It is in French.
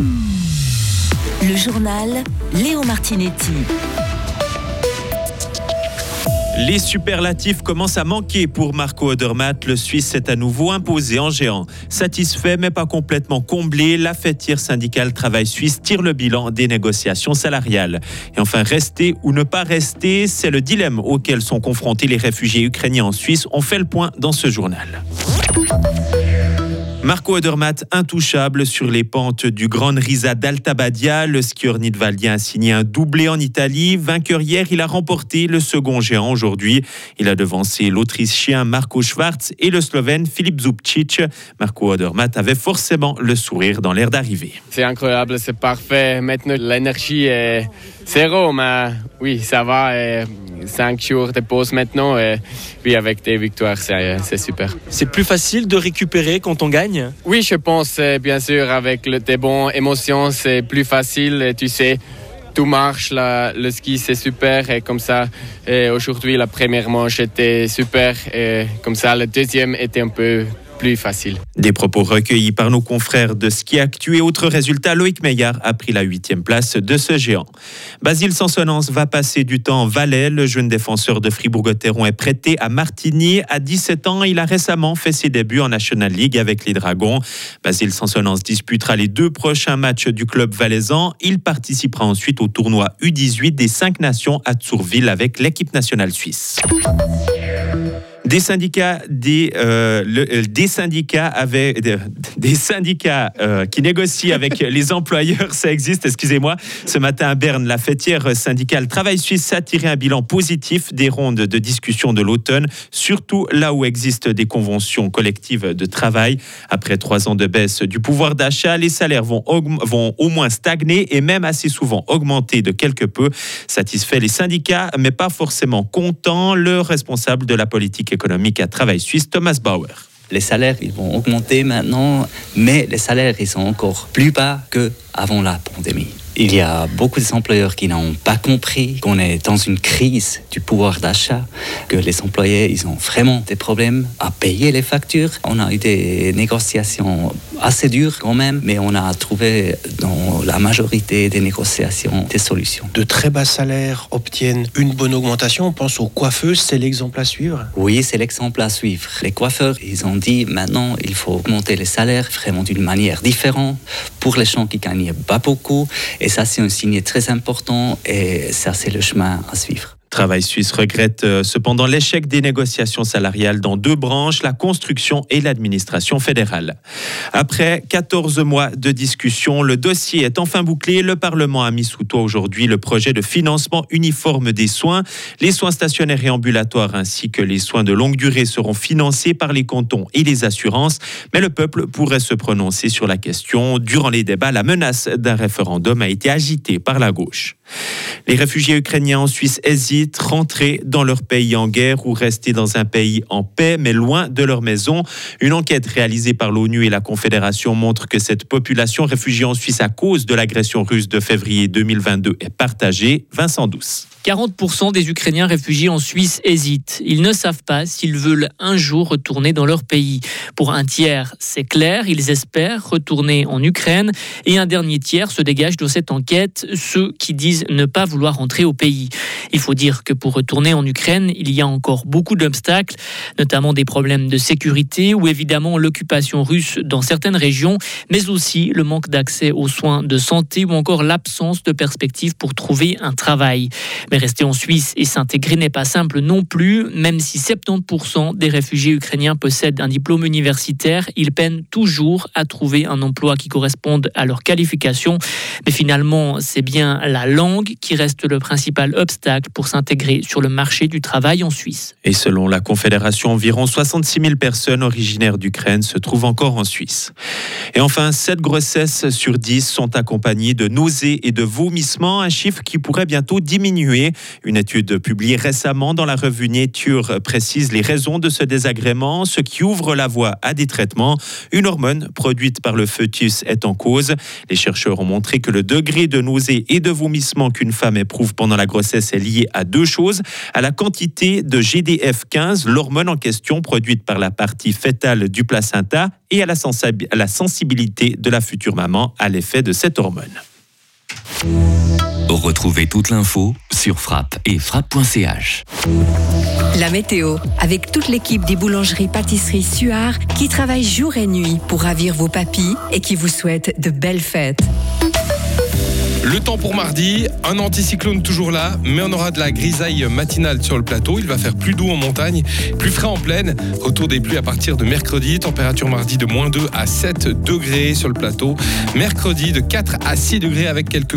Le journal Léo Martinetti. Les superlatifs commencent à manquer pour Marco Odermatt. Le Suisse s'est à nouveau imposé en géant. Satisfait mais pas complètement comblé, la fêtière syndicale Travail Suisse tire le bilan des négociations salariales. Et enfin, rester ou ne pas rester, c'est le dilemme auquel sont confrontés les réfugiés ukrainiens en Suisse. On fait le point dans ce journal. Marco Odermatt intouchable sur les pentes du Grand Risa d'Alta Badia. Le skieur nidwaldien a signé un doublé en Italie. Vainqueur hier, il a remporté le second géant aujourd'hui. Il a devancé l'Autrichien Marco Schwarz et le Slovène Filip Zubcic. Marco Odermatt avait forcément le sourire dans l'air d'arrivée. C'est incroyable, c'est parfait. Maintenant, l'énergie est zéro, mais oui, ça va. Cinq jours de pause maintenant. Et puis avec des victoires, c'est super. C'est plus facile de récupérer quand on gagne? Oui, je pense, bien sûr, avec le, des bonnes émotions, c'est plus facile. Et tu sais, tout marche, le ski c'est super et comme ça, aujourd'hui la première manche était super et comme ça le deuxième était un peu Des propos recueillis par nos confrères de Ski Actu et autres résultats, Loïc Meillard a pris la huitième place de ce géant. Basile Sansonance va passer du temps en Valais. Le jeune défenseur de Fribourg-Gotteron est prêté à Martigny. À 17 ans, il a récemment fait ses débuts en National League avec les Dragons. Basile Sansonance disputera les deux prochains matchs du club valaisan. Il participera ensuite au tournoi U18 des cinq nations à Tourville avec l'équipe nationale suisse. Des syndicats, des, euh, le, des syndicats avec des syndicats euh, qui négocient avec les employeurs, ça existe. Excusez-moi. Ce matin à Berne, la fêtière syndicale Travail Suisse a tiré un bilan positif des rondes de discussion de l'automne, surtout là où existent des conventions collectives de travail. Après trois ans de baisse du pouvoir d'achat, les salaires vont, vont au moins stagner et même assez souvent augmenter de quelque peu. Satisfait les syndicats, mais pas forcément contents. Le responsable de la politique économique à Travail Suisse, Thomas Bauer. Les salaires, ils vont augmenter maintenant, mais les salaires, ils sont encore plus bas qu'avant la pandémie. Il y a beaucoup d'employeurs qui n'ont pas compris qu'on est dans une crise du pouvoir d'achat, que les employés, ils ont vraiment des problèmes à payer les factures. On a eu des négociations assez dures quand même, mais on a trouvé dans la majorité des négociations des solutions. De très bas salaires obtiennent une bonne augmentation. On pense aux coiffeuses, c'est l'exemple à suivre Oui, c'est l'exemple à suivre. Les coiffeurs, ils ont dit maintenant, il faut augmenter les salaires vraiment d'une manière différente pour les gens qui gagnent pas beaucoup. Et et ça, c'est un signe très important et ça, c'est le chemin à suivre. Travail Suisse regrette euh, cependant l'échec des négociations salariales dans deux branches, la construction et l'administration fédérale. Après 14 mois de discussion, le dossier est enfin bouclé. Le Parlement a mis sous toit aujourd'hui le projet de financement uniforme des soins. Les soins stationnaires et ambulatoires ainsi que les soins de longue durée seront financés par les cantons et les assurances. Mais le peuple pourrait se prononcer sur la question. Durant les débats, la menace d'un référendum a été agitée par la gauche. Les réfugiés ukrainiens en Suisse hésitent, rentrer dans leur pays en guerre ou rester dans un pays en paix, mais loin de leur maison. Une enquête réalisée par l'ONU et la Confédération montre que cette population réfugiée en Suisse à cause de l'agression russe de février 2022 est partagée. Vincent Douce. 40% des Ukrainiens réfugiés en Suisse hésitent. Ils ne savent pas s'ils veulent un jour retourner dans leur pays. Pour un tiers, c'est clair, ils espèrent retourner en Ukraine. Et un dernier tiers se dégage de cette enquête, ceux qui disent ne pas vouloir rentrer au pays. Il faut dire que pour retourner en Ukraine, il y a encore beaucoup d'obstacles, notamment des problèmes de sécurité ou évidemment l'occupation russe dans certaines régions, mais aussi le manque d'accès aux soins de santé ou encore l'absence de perspectives pour trouver un travail. Rester en Suisse et s'intégrer n'est pas simple non plus, même si 70% des réfugiés ukrainiens possèdent un diplôme universitaire, ils peinent toujours à trouver un emploi qui corresponde à leur qualification. Mais finalement, c'est bien la langue qui reste le principal obstacle pour s'intégrer sur le marché du travail en Suisse. Et selon la Confédération, environ 66 000 personnes originaires d'Ukraine se trouvent encore en Suisse. Et enfin, 7 grossesses sur 10 sont accompagnées de nausées et de vomissements, un chiffre qui pourrait bientôt diminuer Une étude publiée récemment dans la revue Nature précise les raisons de ce désagrément, ce qui ouvre la voie à des traitements. Une hormone produite par le fœtus est en cause. Les chercheurs ont montré que le degré de nausée et de vomissement qu'une femme éprouve pendant la grossesse est lié à deux choses, à la quantité de GDF15, l'hormone en question produite par la partie fétale du placenta, et à la sensibilité de la future maman à l'effet de cette hormone. Retrouvez toute l'info sur frappe et frappe.ch. La météo, avec toute l'équipe des boulangeries pâtisseries Suard qui travaille jour et nuit pour ravir vos papilles et qui vous souhaite de belles fêtes. Le temps pour mardi, un anticyclone toujours là, mais on aura de la grisaille matinale sur le plateau. Il va faire plus doux en montagne, plus frais en plaine. Retour des pluies à partir de mercredi. Température mardi de moins 2 à 7 degrés sur le plateau. Mercredi de 4 à 6 degrés avec quelques gouttes.